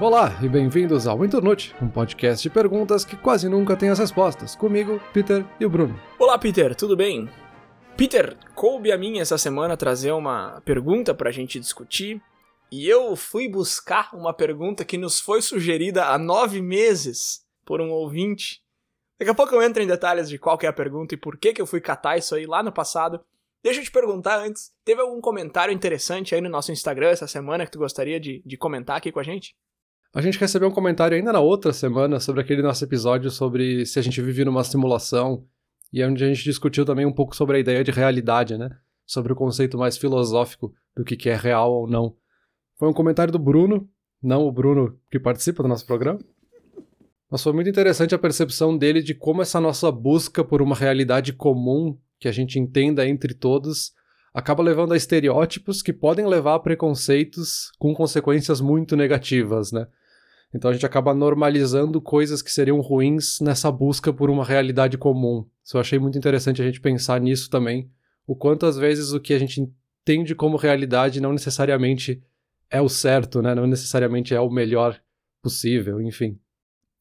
Olá e bem-vindos ao Internute, um podcast de perguntas que quase nunca tem as respostas. Comigo, Peter e o Bruno. Olá, Peter, tudo bem? Peter, coube a mim essa semana trazer uma pergunta pra gente discutir. E eu fui buscar uma pergunta que nos foi sugerida há nove meses por um ouvinte. Daqui a pouco eu entro em detalhes de qual é a pergunta e por que, que eu fui catar isso aí lá no passado. Deixa eu te perguntar antes, teve algum comentário interessante aí no nosso Instagram essa semana que tu gostaria de, de comentar aqui com a gente? A gente recebeu um comentário ainda na outra semana sobre aquele nosso episódio sobre se a gente vive numa simulação e é onde a gente discutiu também um pouco sobre a ideia de realidade, né? Sobre o conceito mais filosófico do que é real ou não. Foi um comentário do Bruno, não o Bruno que participa do nosso programa. Mas foi muito interessante a percepção dele de como essa nossa busca por uma realidade comum que a gente entenda entre todos acaba levando a estereótipos que podem levar a preconceitos com consequências muito negativas, né? Então a gente acaba normalizando coisas que seriam ruins nessa busca por uma realidade comum. Isso eu achei muito interessante a gente pensar nisso também. O quanto às vezes o que a gente entende como realidade não necessariamente é o certo, né? Não necessariamente é o melhor possível, enfim.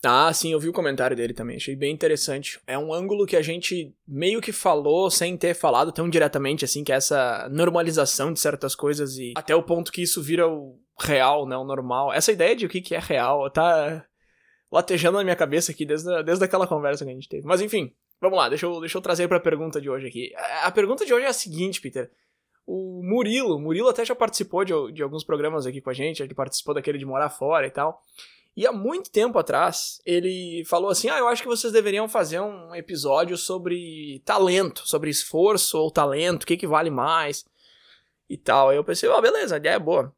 Ah, sim, eu vi o comentário dele também, achei bem interessante. É um ângulo que a gente meio que falou sem ter falado tão diretamente, assim, que é essa normalização de certas coisas e até o ponto que isso vira o real, né, o normal. Essa ideia de o que, que é real tá latejando na minha cabeça aqui desde, desde aquela conversa que a gente teve. Mas enfim, vamos lá, deixa eu, deixa eu trazer pra pergunta de hoje aqui. A pergunta de hoje é a seguinte, Peter. O Murilo, Murilo até já participou de, de alguns programas aqui com a gente, ele participou daquele de morar fora e tal. E há muito tempo atrás, ele falou assim: Ah, eu acho que vocês deveriam fazer um episódio sobre talento, sobre esforço ou talento, o que, que vale mais e tal. Aí eu pensei: oh, beleza, a ideia é boa.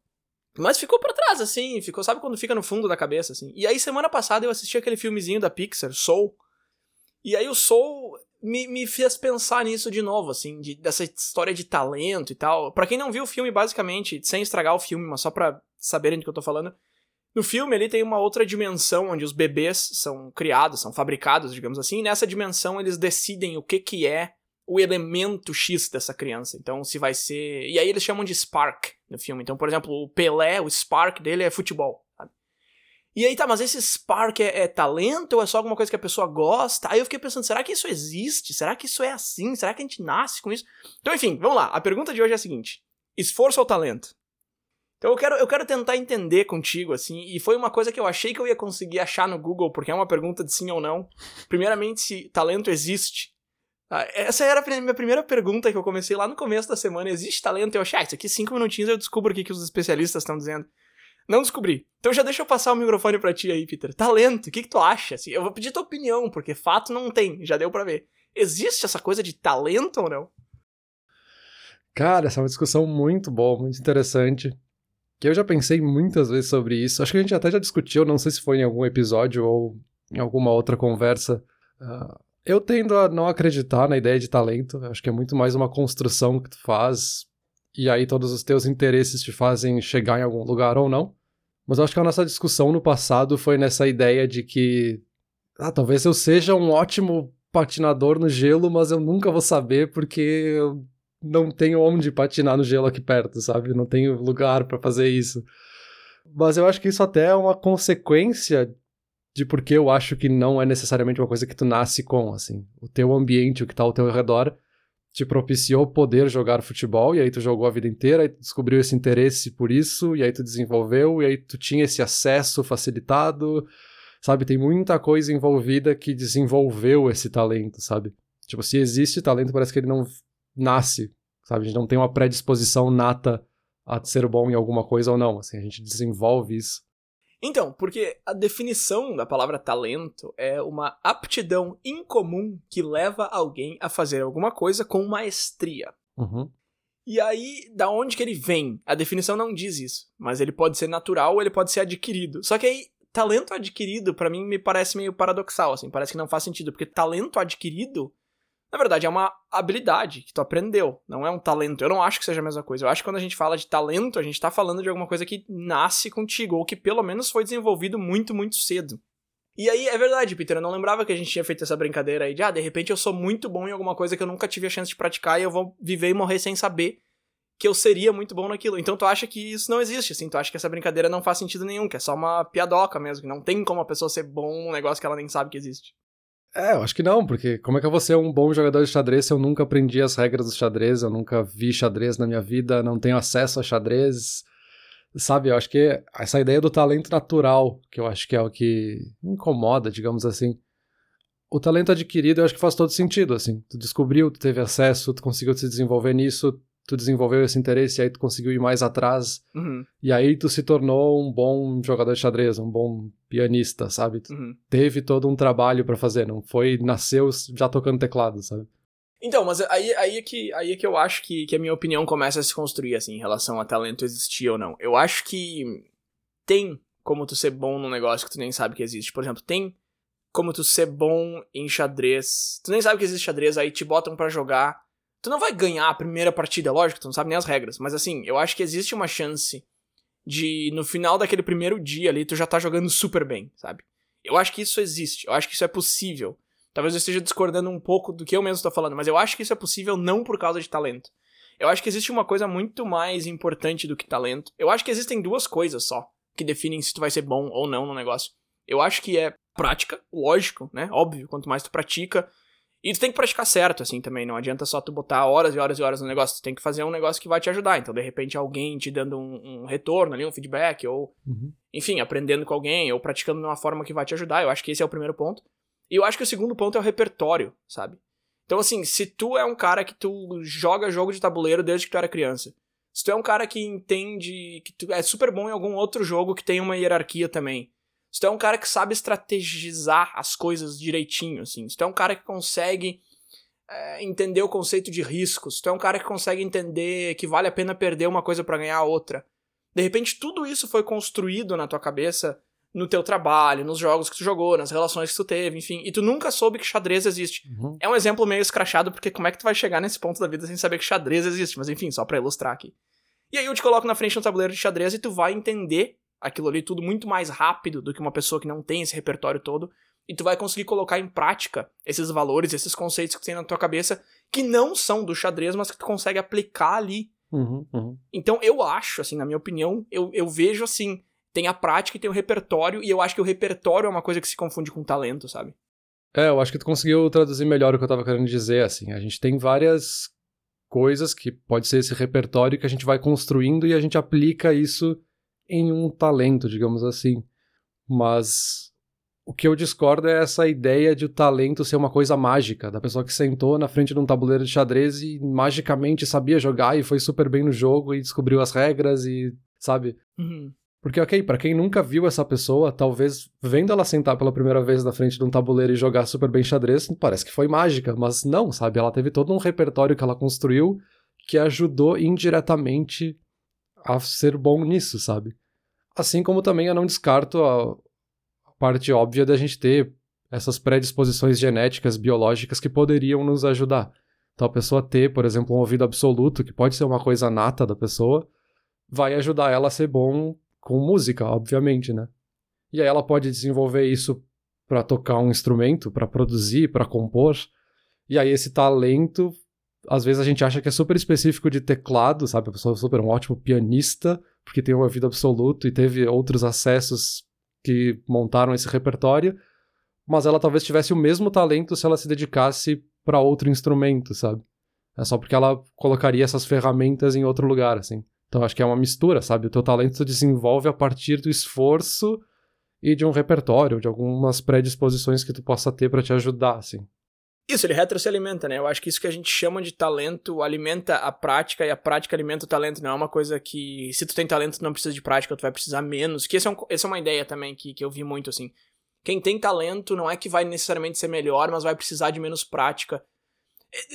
Mas ficou pra trás, assim, ficou, sabe quando fica no fundo da cabeça, assim. E aí, semana passada, eu assisti aquele filmezinho da Pixar, Soul. E aí, o Soul me, me fez pensar nisso de novo, assim, de, dessa história de talento e tal. Para quem não viu o filme, basicamente, sem estragar o filme, mas só pra saberem do que eu tô falando, no filme ele tem uma outra dimensão onde os bebês são criados, são fabricados, digamos assim, e nessa dimensão eles decidem o que que é o elemento X dessa criança. Então se vai ser, e aí eles chamam de Spark no filme. Então, por exemplo, o Pelé, o Spark dele é futebol, sabe? E aí tá, mas esse Spark é, é talento ou é só alguma coisa que a pessoa gosta? Aí eu fiquei pensando, será que isso existe? Será que isso é assim? Será que a gente nasce com isso? Então, enfim, vamos lá. A pergunta de hoje é a seguinte: esforço ou talento? Então eu quero, eu quero tentar entender contigo, assim, e foi uma coisa que eu achei que eu ia conseguir achar no Google, porque é uma pergunta de sim ou não. Primeiramente, se talento existe. Ah, essa era a minha primeira pergunta que eu comecei lá no começo da semana. Existe talento? Eu achei, ah, isso aqui cinco minutinhos eu descubro o que, que os especialistas estão dizendo. Não descobri. Então já deixa eu passar o microfone pra ti aí, Peter. Talento, o que, que tu acha? Assim, eu vou pedir tua opinião, porque fato não tem, já deu para ver. Existe essa coisa de talento ou não? Cara, essa é uma discussão muito boa, muito interessante que eu já pensei muitas vezes sobre isso. Acho que a gente até já discutiu, não sei se foi em algum episódio ou em alguma outra conversa. Uh, eu tendo a não acreditar na ideia de talento. Acho que é muito mais uma construção que tu faz e aí todos os teus interesses te fazem chegar em algum lugar ou não. Mas acho que a nossa discussão no passado foi nessa ideia de que ah, talvez eu seja um ótimo patinador no gelo, mas eu nunca vou saber porque eu não tenho onde patinar no gelo aqui perto, sabe? Não tenho lugar para fazer isso. Mas eu acho que isso até é uma consequência de porque eu acho que não é necessariamente uma coisa que tu nasce com, assim. O teu ambiente, o que tá ao teu redor, te propiciou poder jogar futebol, e aí tu jogou a vida inteira, e tu descobriu esse interesse por isso, e aí tu desenvolveu, e aí tu tinha esse acesso facilitado, sabe? Tem muita coisa envolvida que desenvolveu esse talento, sabe? Tipo, se existe talento, parece que ele não nasce, sabe? A gente não tem uma predisposição nata a ser bom em alguma coisa ou não, assim, a gente desenvolve isso. Então, porque a definição da palavra talento é uma aptidão incomum que leva alguém a fazer alguma coisa com maestria. Uhum. E aí, da onde que ele vem? A definição não diz isso, mas ele pode ser natural ou ele pode ser adquirido. Só que aí, talento adquirido, para mim, me parece meio paradoxal, assim, parece que não faz sentido, porque talento adquirido na verdade, é uma habilidade que tu aprendeu, não é um talento. Eu não acho que seja a mesma coisa. Eu acho que quando a gente fala de talento, a gente tá falando de alguma coisa que nasce contigo, ou que pelo menos foi desenvolvido muito, muito cedo. E aí, é verdade, Peter, eu não lembrava que a gente tinha feito essa brincadeira aí de, ah, de repente eu sou muito bom em alguma coisa que eu nunca tive a chance de praticar e eu vou viver e morrer sem saber que eu seria muito bom naquilo. Então tu acha que isso não existe, assim, tu acha que essa brincadeira não faz sentido nenhum, que é só uma piadoca mesmo, que não tem como a pessoa ser bom num negócio que ela nem sabe que existe. É, eu acho que não, porque como é que eu vou ser um bom jogador de xadrez se eu nunca aprendi as regras do xadrez, eu nunca vi xadrez na minha vida, não tenho acesso a xadrez, sabe? Eu acho que essa ideia do talento natural, que eu acho que é o que incomoda, digamos assim. O talento adquirido eu acho que faz todo sentido, assim. Tu descobriu, tu teve acesso, tu conseguiu se desenvolver nisso, tu desenvolveu esse interesse, e aí tu conseguiu ir mais atrás, uhum. e aí tu se tornou um bom jogador de xadrez, um bom pianista, sabe? Uhum. teve todo um trabalho para fazer, não foi, nasceu já tocando teclado, sabe? Então, mas aí, aí, é, que, aí é que eu acho que, que a minha opinião começa a se construir, assim, em relação a talento existir ou não. Eu acho que tem como tu ser bom num negócio que tu nem sabe que existe. Por exemplo, tem como tu ser bom em xadrez. Tu nem sabe que existe xadrez, aí te botam para jogar Tu não vai ganhar a primeira partida, lógico, tu não sabe nem as regras. Mas assim, eu acho que existe uma chance de no final daquele primeiro dia ali tu já tá jogando super bem, sabe? Eu acho que isso existe, eu acho que isso é possível. Talvez eu esteja discordando um pouco do que eu mesmo estou falando, mas eu acho que isso é possível não por causa de talento. Eu acho que existe uma coisa muito mais importante do que talento. Eu acho que existem duas coisas só que definem se tu vai ser bom ou não no negócio. Eu acho que é prática, lógico, né? Óbvio, quanto mais tu pratica, e tu tem que praticar certo, assim, também. Não adianta só tu botar horas e horas e horas no negócio. Tu tem que fazer um negócio que vai te ajudar. Então, de repente, alguém te dando um, um retorno ali, um feedback, ou, uhum. enfim, aprendendo com alguém, ou praticando de uma forma que vai te ajudar. Eu acho que esse é o primeiro ponto. E eu acho que o segundo ponto é o repertório, sabe? Então, assim, se tu é um cara que tu joga jogo de tabuleiro desde que tu era criança, se tu é um cara que entende que tu é super bom em algum outro jogo que tem uma hierarquia também, se tu é um cara que sabe estrategizar as coisas direitinho, assim. Se tu é um cara que consegue é, entender o conceito de risco. Se tu é um cara que consegue entender que vale a pena perder uma coisa para ganhar outra. De repente, tudo isso foi construído na tua cabeça no teu trabalho, nos jogos que tu jogou, nas relações que tu teve, enfim, e tu nunca soube que xadrez existe. Uhum. É um exemplo meio escrachado, porque como é que tu vai chegar nesse ponto da vida sem saber que xadrez existe? Mas enfim, só pra ilustrar aqui. E aí eu te coloco na frente do tabuleiro de xadrez e tu vai entender aquilo ali tudo muito mais rápido do que uma pessoa que não tem esse repertório todo. E tu vai conseguir colocar em prática esses valores, esses conceitos que tem na tua cabeça, que não são do xadrez, mas que tu consegue aplicar ali. Uhum, uhum. Então eu acho, assim, na minha opinião, eu, eu vejo assim, tem a prática e tem o repertório, e eu acho que o repertório é uma coisa que se confunde com talento, sabe? É, eu acho que tu conseguiu traduzir melhor o que eu tava querendo dizer, assim. A gente tem várias coisas que pode ser esse repertório que a gente vai construindo e a gente aplica isso em um talento, digamos assim. Mas o que eu discordo é essa ideia de o talento ser uma coisa mágica, da pessoa que sentou na frente de um tabuleiro de xadrez e magicamente sabia jogar e foi super bem no jogo e descobriu as regras e, sabe? Uhum. Porque, ok, para quem nunca viu essa pessoa, talvez vendo ela sentar pela primeira vez na frente de um tabuleiro e jogar super bem xadrez, parece que foi mágica, mas não, sabe? Ela teve todo um repertório que ela construiu que ajudou indiretamente a ser bom nisso, sabe? Assim como também eu não descarto a parte óbvia da gente ter essas predisposições genéticas, biológicas que poderiam nos ajudar. Então a pessoa ter, por exemplo, um ouvido absoluto, que pode ser uma coisa nata da pessoa, vai ajudar ela a ser bom com música, obviamente, né? E aí ela pode desenvolver isso para tocar um instrumento, para produzir, para compor. E aí esse talento às vezes a gente acha que é super específico de teclado, sabe? A pessoa é super um ótimo pianista, porque tem um ouvido absoluto e teve outros acessos que montaram esse repertório, mas ela talvez tivesse o mesmo talento se ela se dedicasse para outro instrumento, sabe? É só porque ela colocaria essas ferramentas em outro lugar, assim. Então acho que é uma mistura, sabe? O teu talento se desenvolve a partir do esforço e de um repertório, de algumas predisposições que tu possa ter para te ajudar, assim. Isso, ele retro se alimenta, né? Eu acho que isso que a gente chama de talento alimenta a prática e a prática alimenta o talento. Não é uma coisa que, se tu tem talento, tu não precisa de prática, tu vai precisar menos. Que essa é, um, é uma ideia também que, que eu vi muito, assim. Quem tem talento não é que vai necessariamente ser melhor, mas vai precisar de menos prática.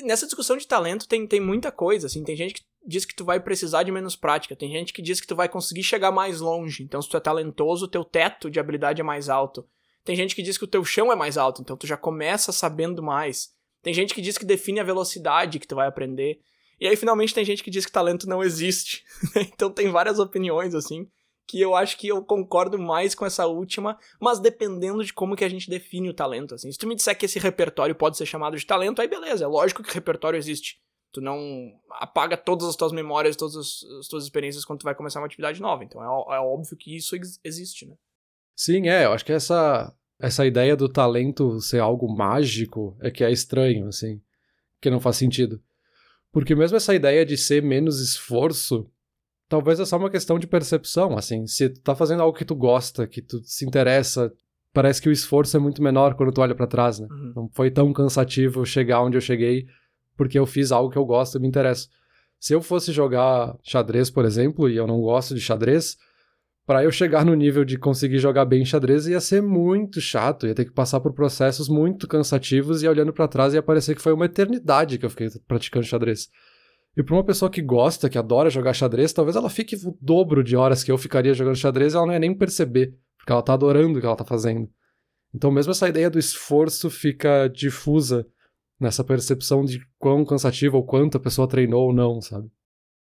Nessa discussão de talento tem, tem muita coisa, assim. Tem gente que diz que tu vai precisar de menos prática, tem gente que diz que tu vai conseguir chegar mais longe. Então, se tu é talentoso, teu teto de habilidade é mais alto. Tem gente que diz que o teu chão é mais alto, então tu já começa sabendo mais. Tem gente que diz que define a velocidade que tu vai aprender. E aí, finalmente, tem gente que diz que talento não existe. então, tem várias opiniões, assim, que eu acho que eu concordo mais com essa última, mas dependendo de como que a gente define o talento, assim. Se tu me disser que esse repertório pode ser chamado de talento, aí beleza, é lógico que repertório existe. Tu não apaga todas as tuas memórias, todas as tuas experiências quando tu vai começar uma atividade nova. Então é, é óbvio que isso existe, né? Sim, é. Eu acho que essa, essa ideia do talento ser algo mágico é que é estranho, assim. Que não faz sentido. Porque mesmo essa ideia de ser menos esforço, talvez é só uma questão de percepção, assim. Se tu tá fazendo algo que tu gosta, que tu se interessa, parece que o esforço é muito menor quando tu olha para trás, né? Uhum. Não foi tão cansativo chegar onde eu cheguei porque eu fiz algo que eu gosto e me interessa. Se eu fosse jogar xadrez, por exemplo, e eu não gosto de xadrez, para eu chegar no nível de conseguir jogar bem xadrez ia ser muito chato, ia ter que passar por processos muito cansativos e olhando para trás ia parecer que foi uma eternidade que eu fiquei praticando xadrez. E para uma pessoa que gosta, que adora jogar xadrez, talvez ela fique o dobro de horas que eu ficaria jogando xadrez e ela não ia nem perceber, porque ela tá adorando o que ela tá fazendo. Então mesmo essa ideia do esforço fica difusa nessa percepção de quão cansativo ou quanto a pessoa treinou ou não, sabe?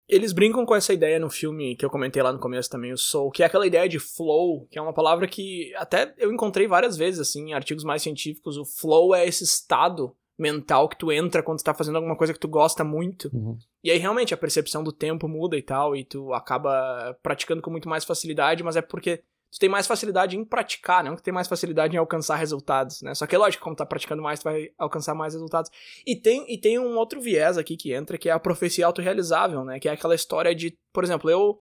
Eles brincam com essa ideia no filme que eu comentei lá no começo também, o Soul, que é aquela ideia de flow, que é uma palavra que até eu encontrei várias vezes, assim, em artigos mais científicos. O flow é esse estado mental que tu entra quando tu tá fazendo alguma coisa que tu gosta muito. Uhum. E aí, realmente, a percepção do tempo muda e tal, e tu acaba praticando com muito mais facilidade, mas é porque tu tem mais facilidade em praticar, não que tem mais facilidade em alcançar resultados, né? Só que é lógico, como tá praticando mais, tu vai alcançar mais resultados. E tem, e tem um outro viés aqui que entra, que é a profecia autorrealizável, né? Que é aquela história de, por exemplo, eu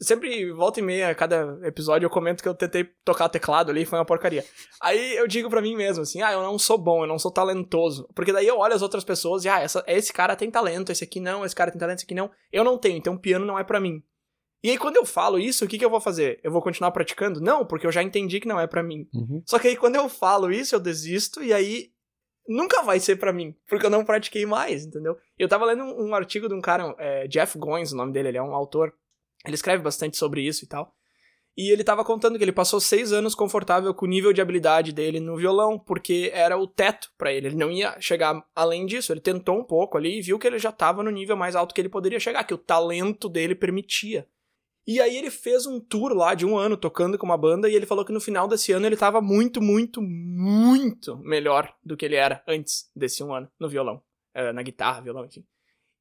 sempre volta e meia, cada episódio eu comento que eu tentei tocar teclado ali e foi uma porcaria. Aí eu digo para mim mesmo assim: "Ah, eu não sou bom, eu não sou talentoso". Porque daí eu olho as outras pessoas e ah, essa, esse cara tem talento, esse aqui não, esse cara tem talento, esse aqui não. Eu não tenho, então piano não é para mim. E aí, quando eu falo isso, o que, que eu vou fazer? Eu vou continuar praticando? Não, porque eu já entendi que não é para mim. Uhum. Só que aí, quando eu falo isso, eu desisto e aí nunca vai ser para mim, porque eu não pratiquei mais, entendeu? Eu tava lendo um, um artigo de um cara, é, Jeff Goins, o nome dele, ele é um autor. Ele escreve bastante sobre isso e tal. E ele tava contando que ele passou seis anos confortável com o nível de habilidade dele no violão, porque era o teto para ele. Ele não ia chegar além disso. Ele tentou um pouco ali e viu que ele já tava no nível mais alto que ele poderia chegar, que o talento dele permitia. E aí ele fez um tour lá de um ano tocando com uma banda e ele falou que no final desse ano ele tava muito, muito, muito melhor do que ele era antes desse um ano no violão. É, na guitarra, violão, enfim.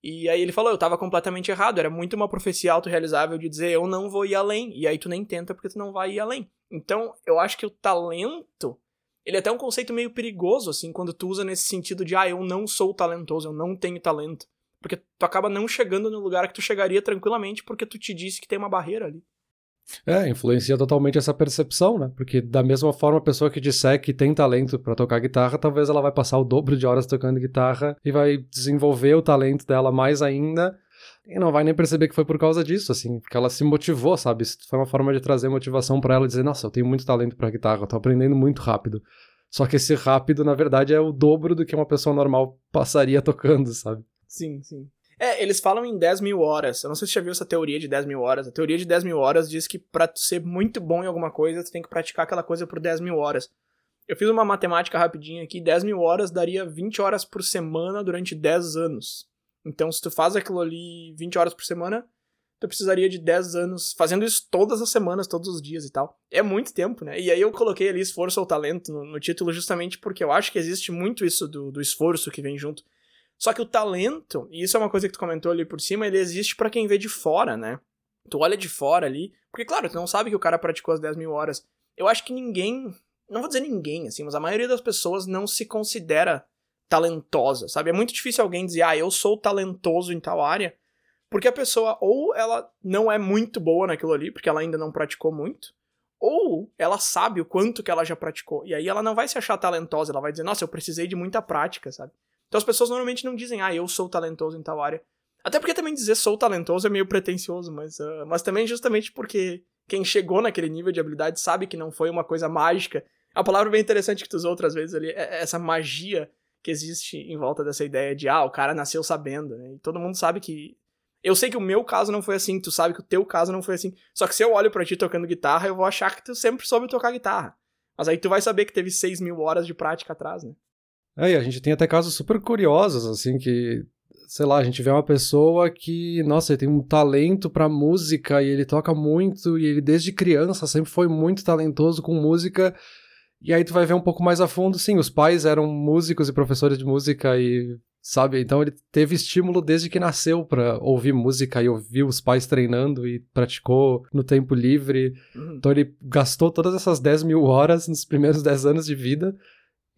E aí ele falou, eu tava completamente errado, era muito uma profecia autorrealizável de dizer eu não vou ir além. E aí tu nem tenta porque tu não vai ir além. Então, eu acho que o talento, ele é até um conceito meio perigoso, assim, quando tu usa nesse sentido de, ah, eu não sou talentoso, eu não tenho talento. Porque tu acaba não chegando no lugar que tu chegaria tranquilamente porque tu te disse que tem uma barreira ali. É, influencia totalmente essa percepção, né? Porque da mesma forma, a pessoa que disser que tem talento para tocar guitarra, talvez ela vai passar o dobro de horas tocando guitarra e vai desenvolver o talento dela mais ainda e não vai nem perceber que foi por causa disso, assim, porque ela se motivou, sabe? Isso foi uma forma de trazer motivação para ela, dizer, nossa, eu tenho muito talento para guitarra, eu tô aprendendo muito rápido. Só que esse rápido, na verdade, é o dobro do que uma pessoa normal passaria tocando, sabe? Sim, sim. É, eles falam em 10 mil horas. Eu não sei se você já viu essa teoria de 10 mil horas. A teoria de 10 mil horas diz que pra ser muito bom em alguma coisa, tu tem que praticar aquela coisa por 10 mil horas. Eu fiz uma matemática rapidinha aqui. 10 mil horas daria 20 horas por semana durante 10 anos. Então, se tu faz aquilo ali 20 horas por semana, tu precisaria de 10 anos fazendo isso todas as semanas, todos os dias e tal. É muito tempo, né? E aí eu coloquei ali esforço ou talento no, no título justamente porque eu acho que existe muito isso do, do esforço que vem junto. Só que o talento, e isso é uma coisa que tu comentou ali por cima, ele existe para quem vê de fora, né? Tu olha de fora ali, porque claro, tu não sabe que o cara praticou as 10 mil horas. Eu acho que ninguém, não vou dizer ninguém, assim, mas a maioria das pessoas não se considera talentosa, sabe? É muito difícil alguém dizer, ah, eu sou talentoso em tal área, porque a pessoa ou ela não é muito boa naquilo ali, porque ela ainda não praticou muito, ou ela sabe o quanto que ela já praticou, e aí ela não vai se achar talentosa, ela vai dizer, nossa, eu precisei de muita prática, sabe? Então as pessoas normalmente não dizem, ah, eu sou talentoso em tal área. Até porque também dizer sou talentoso é meio pretencioso, mas, uh, mas também justamente porque quem chegou naquele nível de habilidade sabe que não foi uma coisa mágica. A palavra bem interessante que tu usou outras vezes ali é essa magia que existe em volta dessa ideia de, ah, o cara nasceu sabendo, né? E todo mundo sabe que. Eu sei que o meu caso não foi assim, tu sabe que o teu caso não foi assim. Só que se eu olho para ti tocando guitarra, eu vou achar que tu sempre soube tocar guitarra. Mas aí tu vai saber que teve 6 mil horas de prática atrás, né? É, a gente tem até casos super curiosos, assim, que, sei lá, a gente vê uma pessoa que, nossa, ele tem um talento pra música e ele toca muito e ele desde criança sempre foi muito talentoso com música. E aí tu vai ver um pouco mais a fundo, sim, os pais eram músicos e professores de música e sabe? Então ele teve estímulo desde que nasceu para ouvir música e ouvir os pais treinando e praticou no tempo livre. Uhum. Então ele gastou todas essas 10 mil horas nos primeiros 10 anos de vida.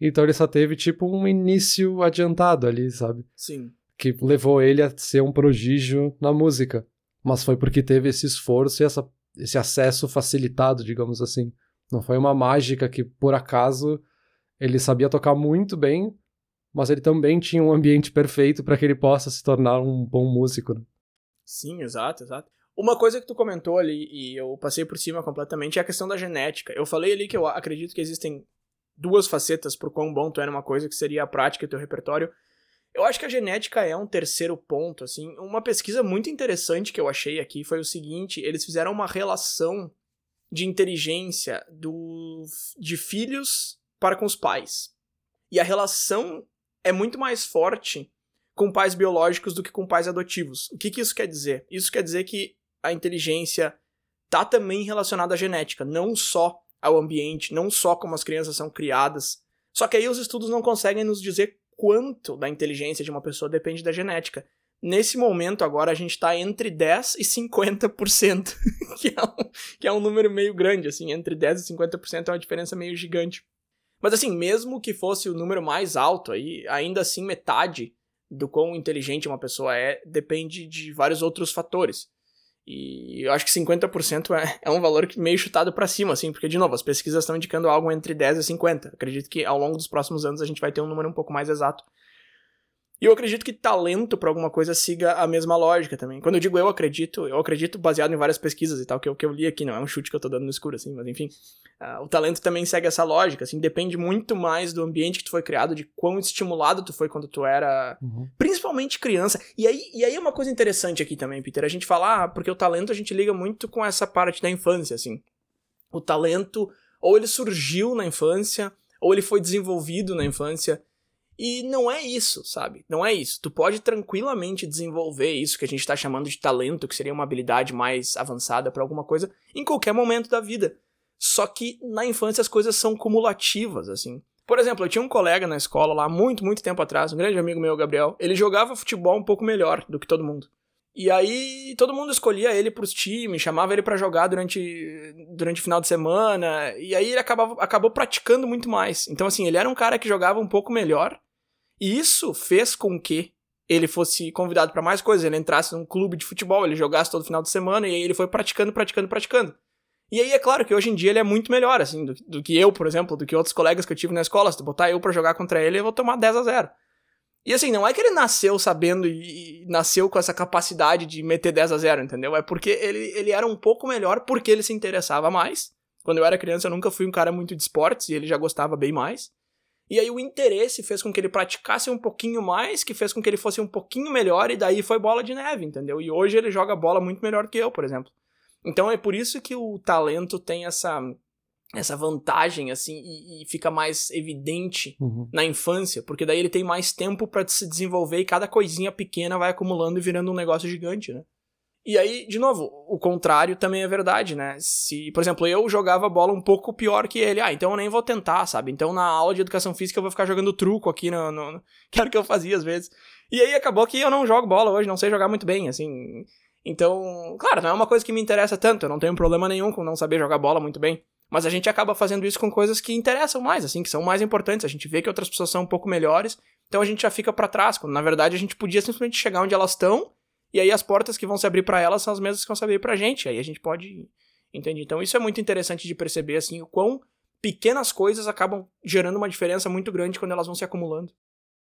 Então ele só teve tipo um início adiantado ali, sabe? Sim. Que levou ele a ser um prodígio na música. Mas foi porque teve esse esforço e essa, esse acesso facilitado, digamos assim. Não foi uma mágica que, por acaso, ele sabia tocar muito bem, mas ele também tinha um ambiente perfeito para que ele possa se tornar um bom músico. Né? Sim, exato, exato. Uma coisa que tu comentou ali, e eu passei por cima completamente, é a questão da genética. Eu falei ali que eu acredito que existem duas facetas pro quão bom tu é numa coisa, que seria a prática e teu repertório. Eu acho que a genética é um terceiro ponto, assim. Uma pesquisa muito interessante que eu achei aqui foi o seguinte, eles fizeram uma relação de inteligência do, de filhos para com os pais. E a relação é muito mais forte com pais biológicos do que com pais adotivos. O que, que isso quer dizer? Isso quer dizer que a inteligência tá também relacionada à genética, não só ao ambiente, não só como as crianças são criadas. Só que aí os estudos não conseguem nos dizer quanto da inteligência de uma pessoa depende da genética. Nesse momento agora a gente está entre 10 e 50%, que é, um, que é um número meio grande, assim, entre 10 e 50% é uma diferença meio gigante. Mas assim, mesmo que fosse o número mais alto aí, ainda assim metade do quão inteligente uma pessoa é depende de vários outros fatores. E eu acho que 50% é, é um valor meio chutado para cima, assim, porque, de novo, as pesquisas estão indicando algo entre 10 e 50. Acredito que ao longo dos próximos anos a gente vai ter um número um pouco mais exato. E eu acredito que talento para alguma coisa siga a mesma lógica também. Quando eu digo eu acredito, eu acredito baseado em várias pesquisas e tal, que eu, que eu li aqui, não é um chute que eu tô dando no escuro, assim, mas enfim. Uh, o talento também segue essa lógica, assim, depende muito mais do ambiente que tu foi criado, de quão estimulado tu foi quando tu era, uhum. principalmente criança. E aí, e aí é uma coisa interessante aqui também, Peter, a gente falar, ah, porque o talento a gente liga muito com essa parte da infância, assim. O talento, ou ele surgiu na infância, ou ele foi desenvolvido na infância. E não é isso, sabe? Não é isso. Tu pode tranquilamente desenvolver isso que a gente está chamando de talento, que seria uma habilidade mais avançada para alguma coisa, em qualquer momento da vida. Só que na infância as coisas são cumulativas, assim. Por exemplo, eu tinha um colega na escola lá, muito, muito tempo atrás, um grande amigo meu, Gabriel. Ele jogava futebol um pouco melhor do que todo mundo. E aí todo mundo escolhia ele pros times, chamava ele para jogar durante durante o final de semana, e aí ele acabava, acabou praticando muito mais. Então assim, ele era um cara que jogava um pouco melhor, e isso fez com que ele fosse convidado para mais coisas, ele entrasse num clube de futebol, ele jogasse todo final de semana e aí ele foi praticando, praticando, praticando. E aí é claro que hoje em dia ele é muito melhor, assim, do, do que eu, por exemplo, do que outros colegas que eu tive na escola. Se tu botar eu para jogar contra ele, eu vou tomar 10 a 0. E assim, não é que ele nasceu sabendo e, e, nasceu com essa capacidade de meter 10 a 0, entendeu? É porque ele, ele era um pouco melhor porque ele se interessava mais. Quando eu era criança, eu nunca fui um cara muito de esportes e ele já gostava bem mais. E aí o interesse fez com que ele praticasse um pouquinho mais, que fez com que ele fosse um pouquinho melhor, e daí foi bola de neve, entendeu? E hoje ele joga bola muito melhor que eu, por exemplo. Então é por isso que o talento tem essa essa vantagem assim e, e fica mais evidente uhum. na infância, porque daí ele tem mais tempo para se desenvolver e cada coisinha pequena vai acumulando e virando um negócio gigante, né? E aí, de novo, o contrário também é verdade, né? Se, por exemplo, eu jogava bola um pouco pior que ele, ah, então eu nem vou tentar, sabe? Então na aula de educação física eu vou ficar jogando truco aqui no, no... que era o que eu fazia às vezes. E aí acabou que eu não jogo bola hoje, não sei jogar muito bem, assim. Então, claro, não é uma coisa que me interessa tanto, eu não tenho problema nenhum com não saber jogar bola muito bem. Mas a gente acaba fazendo isso com coisas que interessam mais, assim, que são mais importantes. A gente vê que outras pessoas são um pouco melhores, então a gente já fica para trás, quando na verdade a gente podia simplesmente chegar onde elas estão e aí as portas que vão se abrir para elas são as mesmas que vão se abrir pra gente. Aí a gente pode. Entende? Então isso é muito interessante de perceber, assim, o quão pequenas coisas acabam gerando uma diferença muito grande quando elas vão se acumulando.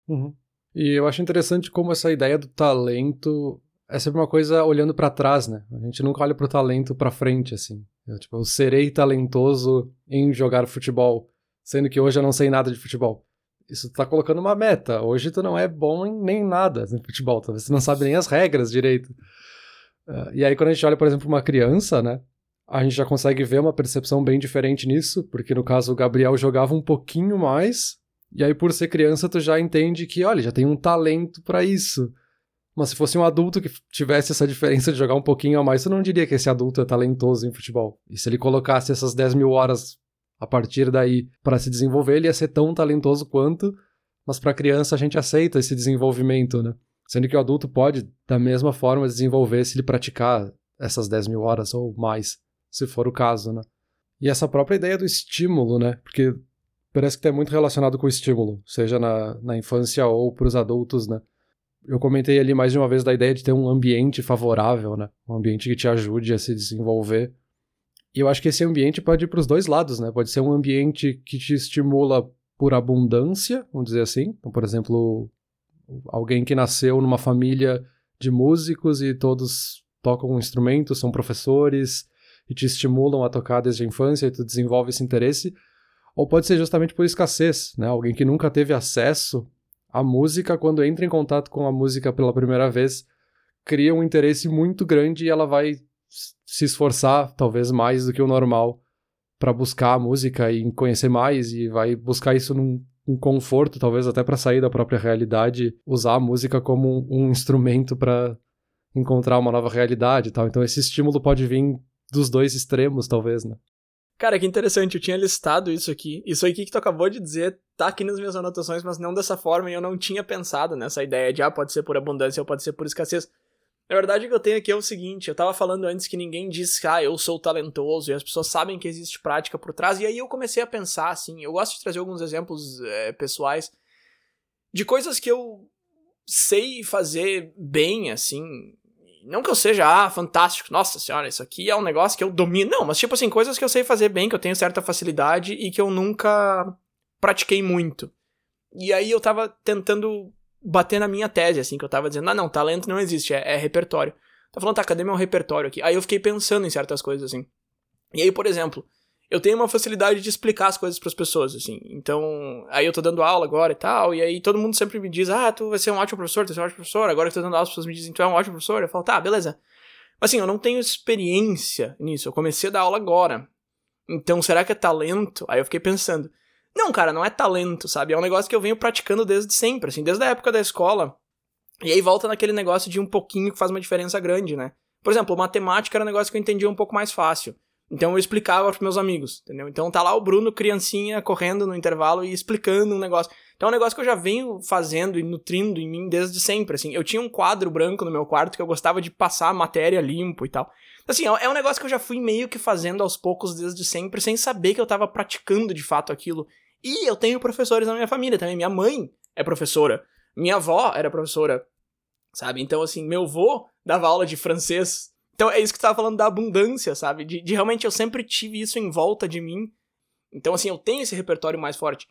Uhum. E eu acho interessante como essa ideia do talento é sempre uma coisa olhando para trás, né? A gente nunca olha pro talento para frente, assim. Eu, tipo, eu serei talentoso em jogar futebol, sendo que hoje eu não sei nada de futebol isso tá colocando uma meta. Hoje tu não é bom em nem nada no futebol, talvez tu não sabe nem as regras direito. Uh, e aí quando a gente olha, por exemplo, uma criança, né, a gente já consegue ver uma percepção bem diferente nisso, porque no caso o Gabriel jogava um pouquinho mais, e aí por ser criança tu já entende que, olha, já tem um talento para isso. Mas se fosse um adulto que tivesse essa diferença de jogar um pouquinho a mais, tu não diria que esse adulto é talentoso em futebol. E se ele colocasse essas 10 mil horas a partir daí para se desenvolver, ele ia ser tão talentoso quanto, mas para criança a gente aceita esse desenvolvimento, né? Sendo que o adulto pode, da mesma forma, desenvolver se ele praticar essas 10 mil horas ou mais, se for o caso, né? E essa própria ideia do estímulo, né? Porque parece que é muito relacionado com o estímulo, seja na, na infância ou para os adultos, né? Eu comentei ali mais de uma vez da ideia de ter um ambiente favorável, né? Um ambiente que te ajude a se desenvolver. E eu acho que esse ambiente pode ir para os dois lados, né? Pode ser um ambiente que te estimula por abundância, vamos dizer assim. Então, por exemplo, alguém que nasceu numa família de músicos e todos tocam um são professores e te estimulam a tocar desde a infância e tu desenvolve esse interesse. Ou pode ser justamente por escassez, né? Alguém que nunca teve acesso à música, quando entra em contato com a música pela primeira vez, cria um interesse muito grande e ela vai se esforçar, talvez mais do que o normal, para buscar a música e conhecer mais e vai buscar isso num um conforto, talvez até para sair da própria realidade, usar a música como um, instrumento para encontrar uma nova realidade e tal. Então esse estímulo pode vir dos dois extremos, talvez, né? Cara, que interessante, eu tinha listado isso aqui. Isso aqui que tu acabou de dizer tá aqui nas minhas anotações, mas não dessa forma, e eu não tinha pensado nessa ideia de, ah, pode ser por abundância ou pode ser por escassez. Na verdade, o que eu tenho aqui é o seguinte: eu tava falando antes que ninguém diz ah, eu sou talentoso e as pessoas sabem que existe prática por trás, e aí eu comecei a pensar assim. Eu gosto de trazer alguns exemplos é, pessoais de coisas que eu sei fazer bem, assim. Não que eu seja, ah, fantástico, nossa senhora, isso aqui é um negócio que eu domino. Não, mas tipo assim, coisas que eu sei fazer bem, que eu tenho certa facilidade e que eu nunca pratiquei muito. E aí eu tava tentando bater na minha tese, assim, que eu tava dizendo, ah, não, talento não existe, é, é repertório. Tá falando, tá, cadê meu repertório aqui? Aí eu fiquei pensando em certas coisas, assim. E aí, por exemplo, eu tenho uma facilidade de explicar as coisas para as pessoas, assim. Então, aí eu tô dando aula agora e tal, e aí todo mundo sempre me diz, ah, tu vai ser um ótimo professor, tu vai ser um ótimo professor. Agora que eu tô dando aula, as pessoas me dizem, tu é um ótimo professor. Eu falo, tá, beleza. Mas assim, eu não tenho experiência nisso, eu comecei a dar aula agora. Então, será que é talento? Aí eu fiquei pensando, não, cara, não é talento, sabe? É um negócio que eu venho praticando desde sempre, assim, desde a época da escola. E aí volta naquele negócio de um pouquinho que faz uma diferença grande, né? Por exemplo, matemática era um negócio que eu entendia um pouco mais fácil. Então eu explicava para meus amigos, entendeu? Então tá lá o Bruno, criancinha, correndo no intervalo e explicando um negócio. Então é um negócio que eu já venho fazendo e nutrindo em mim desde sempre, assim. Eu tinha um quadro branco no meu quarto que eu gostava de passar matéria limpo e tal. Assim, é um negócio que eu já fui meio que fazendo aos poucos desde sempre, sem saber que eu tava praticando de fato aquilo. E eu tenho professores na minha família também. Minha mãe é professora. Minha avó era professora. Sabe? Então, assim, meu avô dava aula de francês. Então é isso que tu tava falando da abundância, sabe? De, de realmente eu sempre tive isso em volta de mim. Então, assim, eu tenho esse repertório mais forte.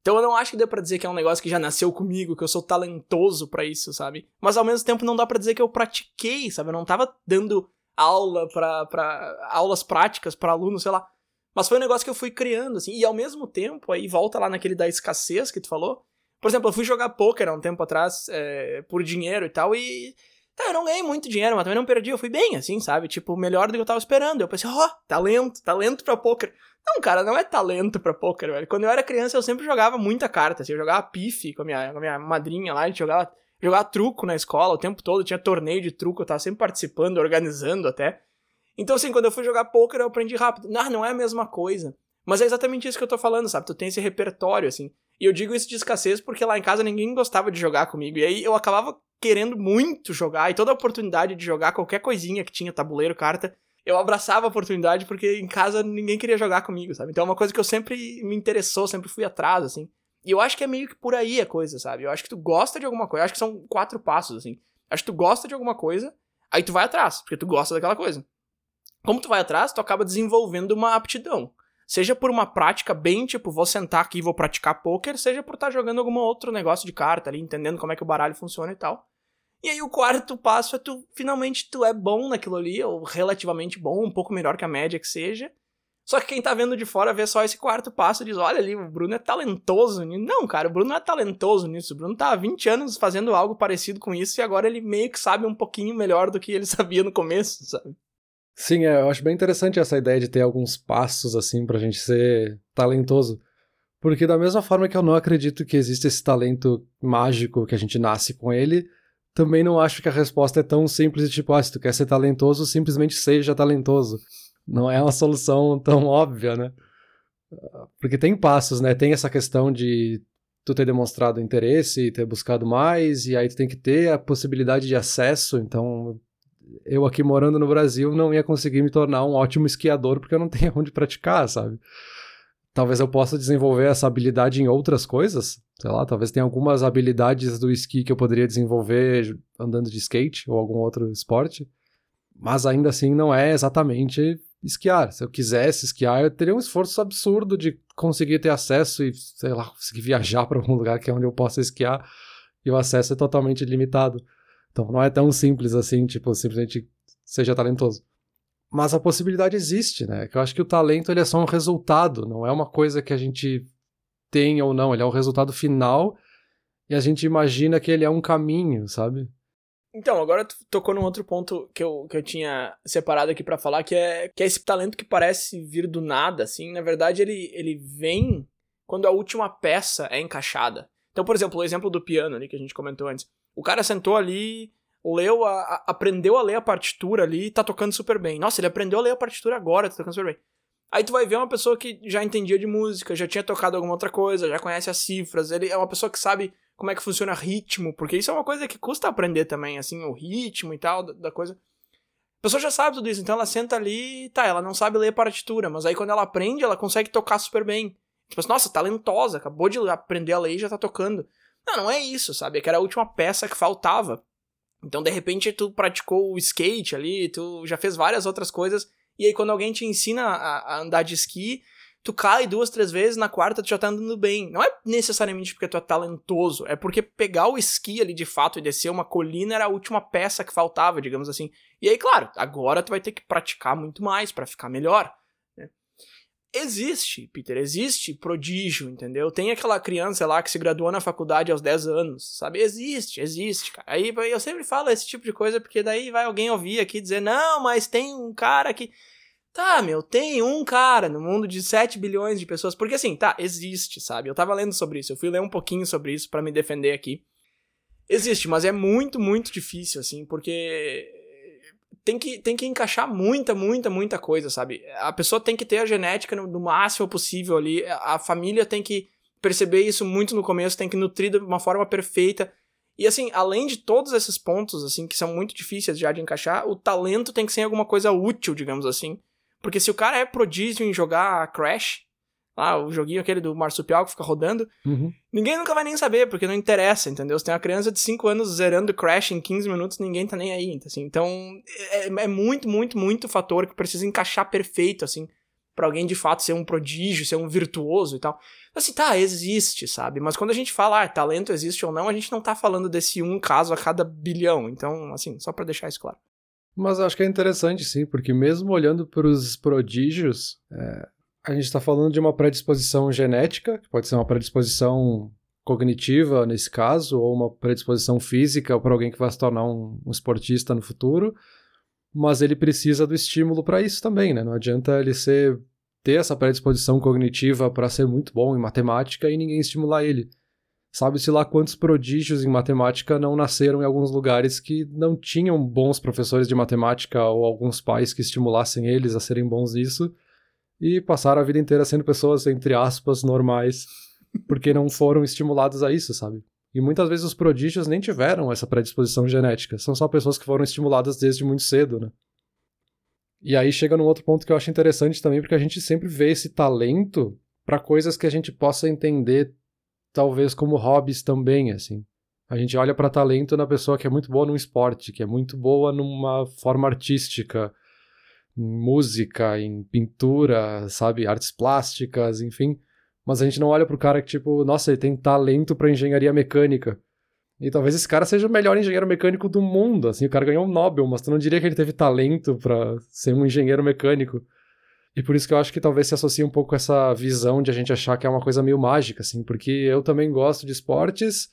Então eu não acho que dê pra dizer que é um negócio que já nasceu comigo, que eu sou talentoso para isso, sabe? Mas ao mesmo tempo não dá para dizer que eu pratiquei, sabe? Eu não tava dando aula para aulas práticas para alunos, sei lá. Mas foi um negócio que eu fui criando, assim, e ao mesmo tempo, aí volta lá naquele da escassez que tu falou. Por exemplo, eu fui jogar poker há um tempo atrás é, por dinheiro e tal, e. Tá, eu não ganhei muito dinheiro, mas também não perdi, eu fui bem, assim, sabe? Tipo, melhor do que eu tava esperando. Eu pensei, ó, oh, talento, talento pra poker. Não, cara, não é talento pra poker, velho. Quando eu era criança, eu sempre jogava muita carta, assim, eu jogava pife com a minha, com a minha madrinha lá, a gente jogava, jogava truco na escola o tempo todo, tinha torneio de truco, eu tava sempre participando, organizando até. Então, assim, quando eu fui jogar poker, eu aprendi rápido. Não, não é a mesma coisa. Mas é exatamente isso que eu tô falando, sabe? Tu tem esse repertório, assim. E eu digo isso de escassez porque lá em casa ninguém gostava de jogar comigo. E aí eu acabava querendo muito jogar. E toda oportunidade de jogar qualquer coisinha que tinha, tabuleiro, carta, eu abraçava a oportunidade porque em casa ninguém queria jogar comigo, sabe? Então é uma coisa que eu sempre me interessou, sempre fui atrás, assim. E eu acho que é meio que por aí a coisa, sabe? Eu acho que tu gosta de alguma coisa. Eu acho que são quatro passos, assim. Eu acho que tu gosta de alguma coisa, aí tu vai atrás, porque tu gosta daquela coisa. Como tu vai atrás, tu acaba desenvolvendo uma aptidão. Seja por uma prática bem, tipo, vou sentar aqui e vou praticar poker, seja por estar tá jogando algum outro negócio de carta ali, entendendo como é que o baralho funciona e tal. E aí o quarto passo é tu, finalmente, tu é bom naquilo ali, ou relativamente bom, um pouco melhor que a média que seja. Só que quem tá vendo de fora vê só esse quarto passo e diz, olha ali, o Bruno é talentoso nisso. Não, cara, o Bruno não é talentoso nisso. O Bruno tá há 20 anos fazendo algo parecido com isso e agora ele meio que sabe um pouquinho melhor do que ele sabia no começo, sabe? Sim, é, eu acho bem interessante essa ideia de ter alguns passos assim pra gente ser talentoso. Porque da mesma forma que eu não acredito que existe esse talento mágico que a gente nasce com ele, também não acho que a resposta é tão simples de tipo, ah, se tu quer ser talentoso, simplesmente seja talentoso. Não é uma solução tão óbvia, né? Porque tem passos, né? Tem essa questão de tu ter demonstrado interesse, ter buscado mais, e aí tu tem que ter a possibilidade de acesso. Então, eu aqui morando no Brasil não ia conseguir me tornar um ótimo esquiador porque eu não tenho onde praticar, sabe? Talvez eu possa desenvolver essa habilidade em outras coisas, sei lá, talvez tenha algumas habilidades do esqui que eu poderia desenvolver andando de skate ou algum outro esporte, mas ainda assim não é exatamente esquiar. Se eu quisesse esquiar, eu teria um esforço absurdo de conseguir ter acesso e, sei lá, conseguir viajar para algum lugar que é onde eu possa esquiar e o acesso é totalmente limitado. Então não é tão simples assim, tipo, simplesmente seja talentoso. Mas a possibilidade existe, né? Que eu acho que o talento ele é só um resultado, não é uma coisa que a gente tem ou não, ele é um resultado final e a gente imagina que ele é um caminho, sabe? Então, agora tu tocou num outro ponto que eu, que eu tinha separado aqui para falar, que é, que é esse talento que parece vir do nada, assim. Na verdade, ele, ele vem quando a última peça é encaixada. Então, por exemplo, o exemplo do piano ali que a gente comentou antes. O cara sentou ali, leu, a, a, aprendeu a ler a partitura ali e tá tocando super bem. Nossa, ele aprendeu a ler a partitura agora, tá tocando super bem. Aí tu vai ver uma pessoa que já entendia de música, já tinha tocado alguma outra coisa, já conhece as cifras, ele é uma pessoa que sabe como é que funciona ritmo, porque isso é uma coisa que custa aprender também, assim, o ritmo e tal da, da coisa. A pessoa já sabe tudo isso, então ela senta ali, tá, ela não sabe ler partitura, mas aí quando ela aprende, ela consegue tocar super bem. Tipo assim, nossa, talentosa, acabou de aprender a ler e já tá tocando. Não, não é isso, sabe? É que era a última peça que faltava. Então, de repente, tu praticou o skate ali, tu já fez várias outras coisas, e aí quando alguém te ensina a, a andar de esqui, tu cai duas, três vezes, na quarta tu já tá andando bem. Não é necessariamente porque tu é talentoso, é porque pegar o esqui ali de fato e descer uma colina era a última peça que faltava, digamos assim. E aí, claro, agora tu vai ter que praticar muito mais para ficar melhor. Existe, Peter, existe prodígio, entendeu? Tem aquela criança lá que se graduou na faculdade aos 10 anos, sabe? Existe, existe, cara. Aí eu sempre falo esse tipo de coisa porque daí vai alguém ouvir aqui dizer: "Não, mas tem um cara que Tá, meu, tem um cara no mundo de 7 bilhões de pessoas, porque assim, tá, existe, sabe? Eu tava lendo sobre isso, eu fui ler um pouquinho sobre isso para me defender aqui. Existe, mas é muito, muito difícil assim, porque tem que, tem que encaixar muita, muita, muita coisa, sabe? A pessoa tem que ter a genética no, no máximo possível ali, a família tem que perceber isso muito no começo, tem que nutrir de uma forma perfeita. E assim, além de todos esses pontos, assim, que são muito difíceis já de encaixar, o talento tem que ser alguma coisa útil, digamos assim. Porque se o cara é prodígio em jogar Crash, ah, o joguinho aquele do marsupial que fica rodando. Uhum. Ninguém nunca vai nem saber, porque não interessa, entendeu? Se tem uma criança de 5 anos zerando Crash em 15 minutos, ninguém tá nem aí, assim. Então, é, é muito, muito, muito fator que precisa encaixar perfeito, assim, para alguém de fato ser um prodígio, ser um virtuoso e tal. Assim, tá, existe, sabe? Mas quando a gente fala, ah, talento existe ou não, a gente não tá falando desse um caso a cada bilhão. Então, assim, só para deixar isso claro. Mas acho que é interessante, sim, porque mesmo olhando para os prodígios, é, a gente está falando de uma predisposição genética, que pode ser uma predisposição cognitiva nesse caso, ou uma predisposição física para alguém que vai se tornar um, um, esportista no futuro, mas ele precisa do estímulo para isso também, né? Não adianta ele ser ter essa predisposição cognitiva para ser muito bom em matemática e ninguém estimular ele. Sabe-se lá quantos prodígios em matemática não nasceram em alguns lugares que não tinham bons professores de matemática ou alguns pais que estimulassem eles a serem bons nisso e passaram a vida inteira sendo pessoas, entre aspas, normais, porque não foram estimulados a isso, sabe? E muitas vezes os prodígios nem tiveram essa predisposição genética, são só pessoas que foram estimuladas desde muito cedo, né? E aí chega num outro ponto que eu acho interessante também, porque a gente sempre vê esse talento para coisas que a gente possa entender talvez como hobbies também, assim. A gente olha para talento na pessoa que é muito boa num esporte, que é muito boa numa forma artística, música, em pintura, sabe, artes plásticas, enfim. Mas a gente não olha pro cara que, tipo, nossa, ele tem talento para engenharia mecânica. E talvez esse cara seja o melhor engenheiro mecânico do mundo, assim, o cara ganhou um Nobel, mas tu não diria que ele teve talento para ser um engenheiro mecânico. E por isso que eu acho que talvez se associe um pouco essa visão de a gente achar que é uma coisa meio mágica, assim, porque eu também gosto de esportes,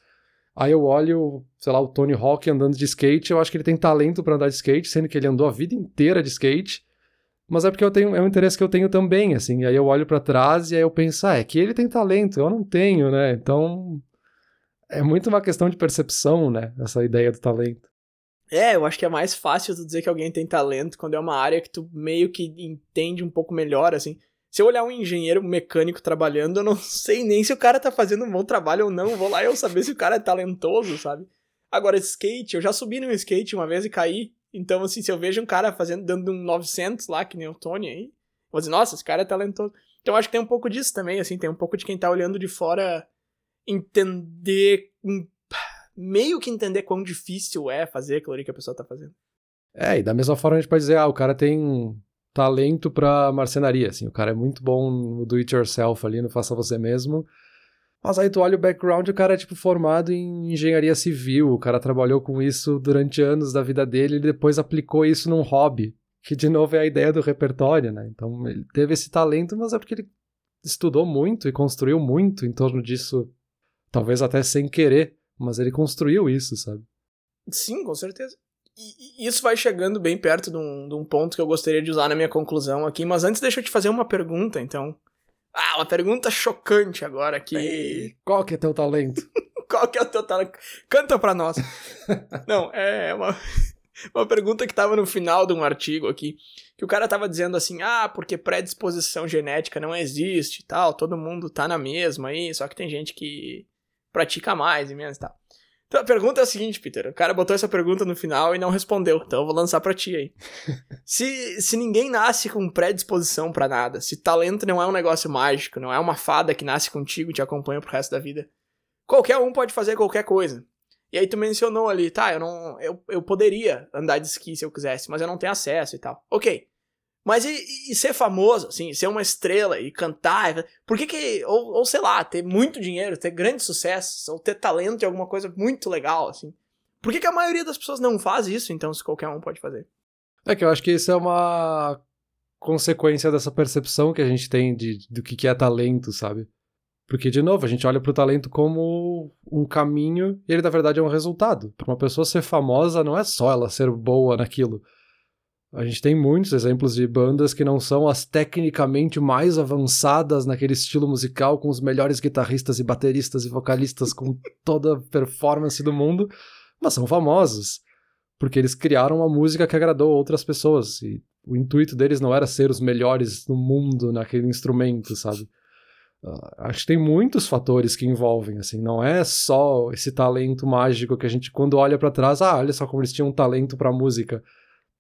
aí eu olho, sei lá, o Tony Hawk andando de skate, eu acho que ele tem talento para andar de skate, sendo que ele andou a vida inteira de skate, mas é porque eu tenho, é um interesse que eu tenho também, assim. Aí eu olho para trás e aí eu penso, ah, é que ele tem talento, eu não tenho, né? Então é muito uma questão de percepção, né? Essa ideia do talento. É, eu acho que é mais fácil tu dizer que alguém tem talento quando é uma área que tu meio que entende um pouco melhor, assim. Se eu olhar um engenheiro mecânico trabalhando, eu não sei nem se o cara tá fazendo um bom trabalho ou não. Vou lá eu saber se o cara é talentoso, sabe? Agora, skate, eu já subi no skate uma vez e caí. Então, assim, se eu vejo um cara fazendo, dando um 900 lá, que nem o Tony aí, vou dizer, nossa, esse cara é talentoso. Então, acho que tem um pouco disso também, assim, tem um pouco de quem tá olhando de fora entender, meio que entender quão difícil é fazer aquilo que a pessoa tá fazendo. É, e da mesma forma a gente pode dizer, ah, o cara tem talento pra marcenaria, assim, o cara é muito bom no do it yourself ali, no faça você mesmo, mas aí tu olha o background, o cara é tipo formado em engenharia civil, o cara trabalhou com isso durante anos da vida dele e depois aplicou isso num hobby, que de novo é a ideia do repertório, né? Então ele teve esse talento, mas é porque ele estudou muito e construiu muito em torno disso, talvez até sem querer, mas ele construiu isso, sabe? Sim, com certeza. E isso vai chegando bem perto de um, de um ponto que eu gostaria de usar na minha conclusão aqui, mas antes deixa eu te fazer uma pergunta, então. Ah, uma pergunta chocante agora aqui. Qual que é teu talento? qual que é o teu talento? Canta pra nós. Não, é uma, uma pergunta que tava no final de um artigo aqui, que o cara tava dizendo assim, ah, porque predisposição genética não existe e tal, todo mundo tá na mesma aí, só que tem gente que pratica mais e menos e tal. Então a pergunta é a seguinte, Peter. O cara botou essa pergunta no final e não respondeu. Então eu vou lançar pra ti aí. se, se ninguém nasce com predisposição para nada, se talento não é um negócio mágico, não é uma fada que nasce contigo e te acompanha pro resto da vida, qualquer um pode fazer qualquer coisa. E aí tu mencionou ali, tá, eu não. Eu, eu poderia andar de esqui se eu quisesse, mas eu não tenho acesso e tal. Ok. Mas e, e, ser famoso, assim, ser uma estrela e cantar? Por que que, ou, ou sei lá, ter muito dinheiro, ter grande sucesso, ou ter talento em alguma coisa muito legal, assim? Por que que a maioria das pessoas não faz isso, então, se qualquer um pode fazer? É que eu acho que isso é uma consequência dessa percepção que a gente tem de, do que, que é talento, sabe? Porque, de novo, a gente olha pro talento como um caminho e ele, na verdade, é um resultado. Para uma pessoa ser famosa, não é só ela ser boa naquilo a gente tem muitos exemplos de bandas que não são as tecnicamente mais avançadas naquele estilo musical, com os melhores guitarristas e bateristas e vocalistas, com toda a performance do mundo, mas são famosos. Porque eles criaram uma música que agradou outras pessoas. E o intuito deles não era ser os melhores no mundo naquele instrumento, sabe? Uh, acho que tem muitos fatores que envolvem, assim, não é só esse talento mágico que a gente, quando olha para trás, ah, olha só como eles tinham um talento para música.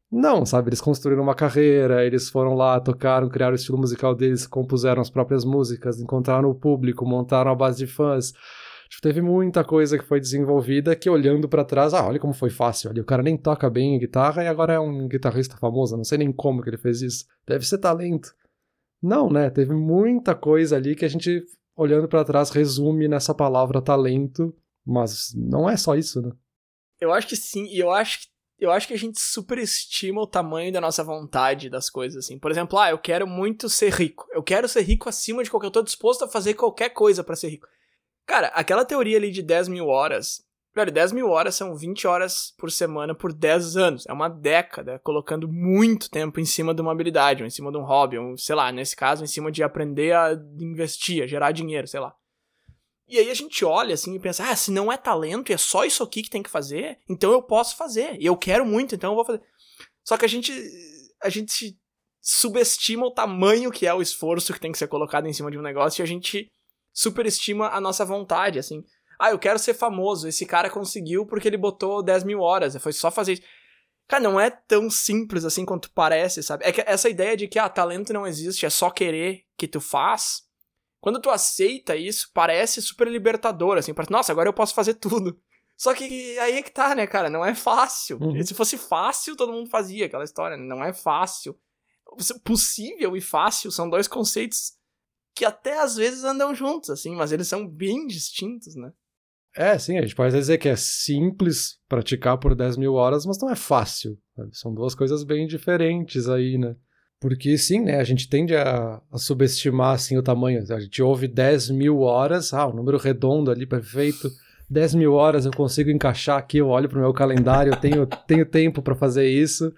Não, sabe? Eles construíram uma carreira, eles foram lá, tocaram, criaram o estilo musical deles, compuseram as próprias músicas, encontraram o público, montaram a base de fãs. Tipo, teve muita coisa que foi desenvolvida que olhando para trás, ah, olha como foi fácil. Olha, o cara nem toca bem guitarra e agora é um guitarrista famoso. Não sei nem como que ele fez isso. Deve ser talento. Não, né? Teve muita coisa ali que a gente, olhando para trás, resume nessa palavra talento. Mas não é só isso, né? Eu acho que sim, e eu acho que eu acho que a gente superestima o tamanho da nossa vontade das coisas, assim. Por exemplo, ah, eu quero muito ser rico. Eu quero ser rico acima de qualquer... Eu tô disposto a fazer qualquer coisa para ser rico. Cara, aquela teoria ali de 10 mil horas... Velho, 10 mil horas são 20 horas por semana por 10 anos. É uma década colocando muito tempo em cima de uma habilidade, ou em cima de um hobby, ou, sei lá, nesse caso, em cima de aprender a investir, a gerar dinheiro, sei lá. E aí a gente olha assim e pensa, ah, se não é talento e é só isso aqui que tem que fazer, então eu posso fazer. E eu quero muito, então eu vou fazer. Só que a gente a gente subestima o tamanho que é o esforço que tem que ser colocado em cima de um negócio e a gente superestima a nossa vontade, assim. Ah, eu quero ser famoso. Esse cara conseguiu porque ele botou 10 mil horas. Foi só fazer isso. Cara, não é tão simples assim quanto parece, sabe? É que essa ideia de que, ah, talento não existe, é só querer que tu faz quando tu aceita isso, parece super libertador, assim, parece, nossa, agora eu posso fazer tudo. Só que aí é que tá, né, cara? Não é fácil. Uhum. Se fosse fácil, todo mundo fazia aquela história. Não é fácil. Possível e fácil são dois conceitos que até às vezes andam juntos, assim, mas eles são bem distintos, né? É, sim, a gente pode dizer que é simples praticar por 10 mil horas, mas não é fácil. Sabe? São duas coisas bem diferentes aí, né? Porque sim, né? A gente tende a, a, subestimar assim, o tamanho. A gente ouve 10 mil horas, ah, o um número redondo ali, perfeito. 10 mil horas eu consigo encaixar aqui, eu olho para o meu calendário, eu tenho, tenho tempo para fazer isso.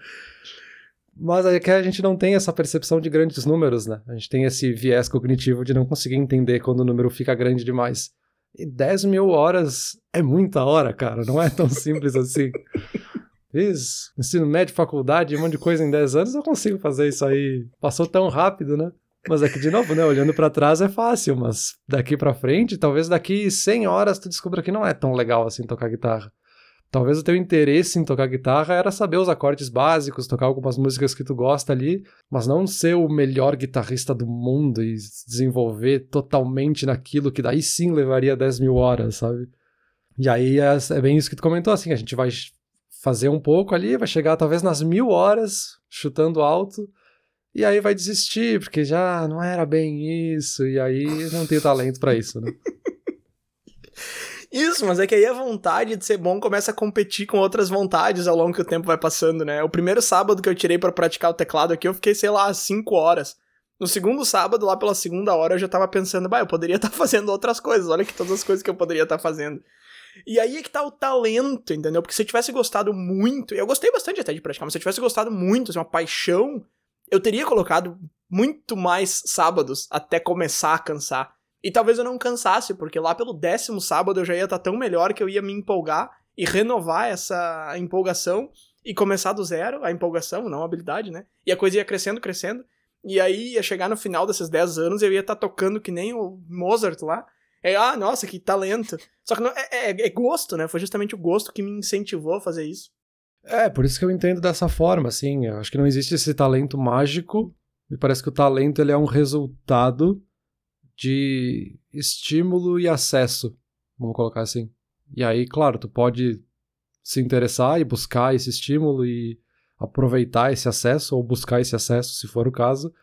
Mas é que a gente não tem essa percepção de grandes números, né? A gente tem esse viés cognitivo de não conseguir entender quando o número fica grande demais. E 10 mil horas é muita hora, cara, não é tão simples assim. Fiz ensino médio, faculdade, um monte de coisa em 10 anos, eu consigo fazer isso aí. Passou tão rápido, né? Mas aqui, de novo, né? Olhando para trás é fácil, mas daqui para frente, talvez daqui 100 horas tu descubra que não é tão legal assim tocar guitarra. Talvez o teu interesse em tocar guitarra era saber os acordes básicos, tocar algumas músicas que tu gosta ali, mas não ser o melhor guitarrista do mundo e desenvolver totalmente naquilo que daí sim levaria 10 mil horas, sabe? E aí é, é bem isso que tu comentou, assim, a gente vai fazer um pouco ali, vai chegar talvez nas mil horas, chutando alto, e aí vai desistir, porque já não era bem isso, e aí não tem talento para isso, né? Isso, mas é que aí a vontade de ser bom começa a competir com outras vontades ao longo que o tempo vai passando, né? O primeiro sábado que eu tirei para praticar o teclado aqui, eu fiquei, sei lá, 5 horas. No segundo sábado, lá pela segunda hora, eu já tava pensando, bah, eu poderia estar tá fazendo outras coisas, olha que todas as coisas que eu poderia estar tá fazendo. E aí é que tá o talento, entendeu? Porque se eu tivesse gostado muito, eu gostei bastante até de praticar, mas se eu tivesse gostado muito, assim, uma paixão, eu teria colocado muito mais sábados até começar a cansar. E talvez eu não cansasse, porque lá pelo décimo sábado eu já ia estar tão melhor que eu ia me empolgar e renovar essa empolgação e começar do zero, a empolgação, não a habilidade, né? E a coisa ia crescendo, crescendo. E aí ia chegar no final desses 10 anos eu ia estar tocando que nem o Mozart lá. É, ah, nossa, que talento. Só que não, é, é, é gosto, né? Foi justamente o gosto que me incentivou a fazer isso. É, por isso que eu entendo dessa forma, assim. Eu acho que não existe esse talento mágico. Me parece que o talento ele é um resultado de estímulo e acesso, vamos colocar assim. E aí, claro, tu pode se interessar e buscar esse estímulo e aproveitar esse acesso ou buscar esse acesso, se for o caso,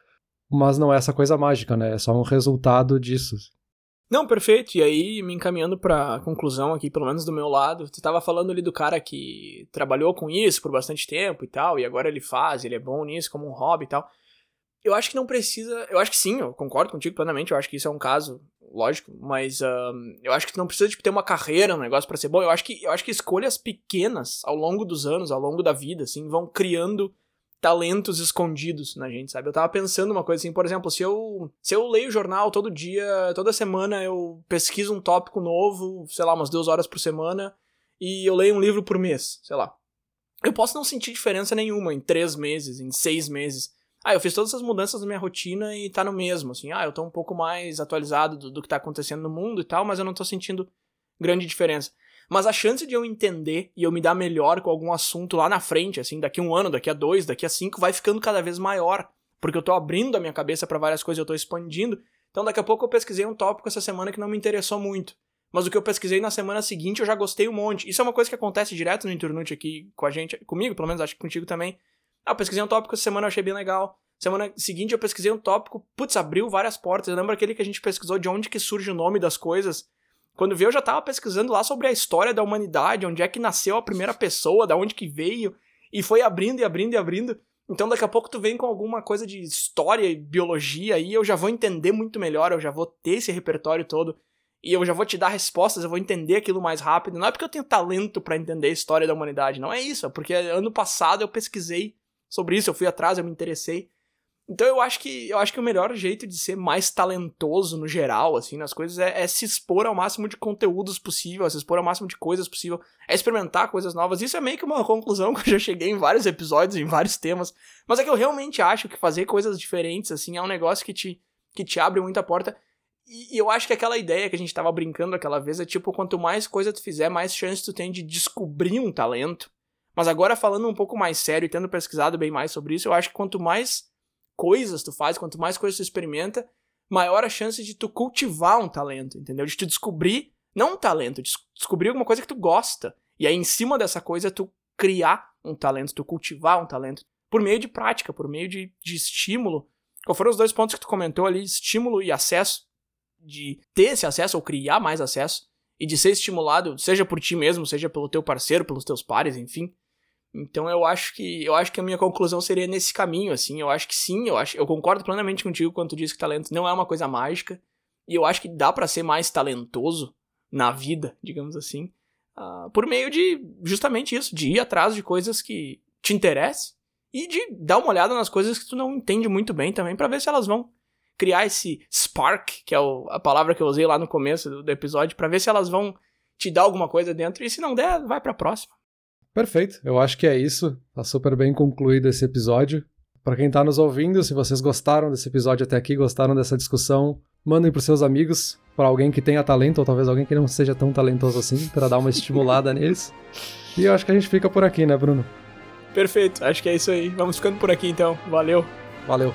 mas não é essa coisa mágica, né? É só um resultado disso. Não, perfeito. E aí, me encaminhando para conclusão aqui, pelo menos do meu lado, tu tava falando ali do cara que trabalhou com isso por bastante tempo e tal, e agora ele faz, ele é bom nisso como um hobby e tal. Eu acho que não precisa. Eu acho que sim, eu concordo contigo plenamente. Eu acho que isso é um caso, lógico, mas eu acho que tu não precisa tipo, ter uma carreira, um negócio para ser bom. Eu acho que eu acho que escolhas pequenas ao longo dos anos, ao longo da vida, assim, vão criando talentos escondidos na gente, sabe? Eu tava pensando uma coisa assim, por exemplo, se eu se eu leio jornal todo dia, toda semana eu pesquiso um tópico novo, sei lá, umas duas horas por semana, e eu leio um livro por mês, sei lá. Eu posso não sentir diferença nenhuma em três meses, em seis meses. Ah, eu fiz todas essas mudanças na minha rotina e tá no mesmo, assim. Ah, eu tô um pouco mais atualizado do, do que tá acontecendo no mundo e tal, mas eu não tô sentindo grande diferença. Mas a chance de eu entender e eu me dar melhor com algum assunto lá na frente, assim, daqui a um ano, daqui a dois, daqui a cinco, vai ficando cada vez maior. Porque eu tô abrindo a minha cabeça para várias coisas, eu tô expandindo. Então daqui a pouco eu pesquisei um tópico essa semana que não me interessou muito. Mas o que eu pesquisei na semana seguinte eu já gostei um monte. Isso é uma coisa que acontece direto no Internute aqui com a gente, comigo, pelo menos acho que contigo também. Ah, eu pesquisei um tópico essa semana, eu achei bem legal. Semana seguinte eu pesquisei um tópico, putz, abriu várias portas. Eu lembro aquele que a gente pesquisou de onde que surge o nome das coisas. Quando veio eu já tava pesquisando lá sobre a história da humanidade, onde é que nasceu a primeira pessoa, da onde que veio, e foi abrindo e abrindo e abrindo. Então daqui a pouco tu vem com alguma coisa de história e biologia aí eu já vou entender muito melhor, eu já vou ter esse repertório todo e eu já vou te dar respostas, eu vou entender aquilo mais rápido. Não é porque eu tenho talento para entender a história da humanidade, não é isso, é porque ano passado eu pesquisei sobre isso, eu fui atrás, eu me interessei. Então eu acho que eu acho que o melhor jeito de ser mais talentoso no geral, assim, nas coisas, é, é, se expor ao máximo de conteúdos possível, se expor ao máximo de coisas possível, é experimentar coisas novas. Isso é meio que uma conclusão que eu já cheguei em vários episódios, em vários temas. Mas é que eu realmente acho que fazer coisas diferentes, assim, é um negócio que te, que te abre muita porta. E eu acho que aquela ideia que a gente tava brincando aquela vez é tipo, quanto mais coisa tu fizer, mais chance tu tem de descobrir um talento. Mas agora falando um pouco mais sério e tendo pesquisado bem mais sobre isso, eu acho que quanto mais coisas tu faz, quanto mais coisas tu experimenta, maior a chance de tu cultivar um talento, entendeu? De tu descobrir, não um talento, de descobrir alguma coisa que tu gosta. E aí, em cima dessa coisa, tu criar um talento, tu cultivar um talento. Por meio de prática, por meio de, de estímulo. Qual foram os dois pontos que tu comentou ali? Estímulo e acesso. De ter esse acesso ou criar mais acesso. E de ser estimulado, seja por ti mesmo, seja pelo teu parceiro, pelos teus pares, enfim. Então eu acho que eu acho que a minha conclusão seria nesse caminho, assim. Eu acho que sim, eu acho, eu concordo plenamente contigo quando tu diz que talento não é uma coisa mágica. E eu acho que dá para ser mais talentoso na vida, digamos assim, uh, por meio de justamente isso, de ir atrás de coisas que te interessem e de dar uma olhada nas coisas que tu não entende muito bem também para ver se elas vão criar esse spark, que é o, a palavra que eu usei lá no começo do, do episódio, para ver se elas vão te dar alguma coisa dentro e se não der, vai para próxima. Perfeito, eu acho que é isso. Tá super bem concluído esse episódio. Para quem está nos ouvindo, se vocês gostaram desse episódio até aqui, gostaram dessa discussão, mandem para seus amigos, para alguém que tenha talento, ou talvez alguém que não seja tão talentoso assim, para dar uma estimulada neles. E eu acho que a gente fica por aqui, né, Bruno? Perfeito, acho que é isso aí. Vamos ficando por aqui então. Valeu. Valeu.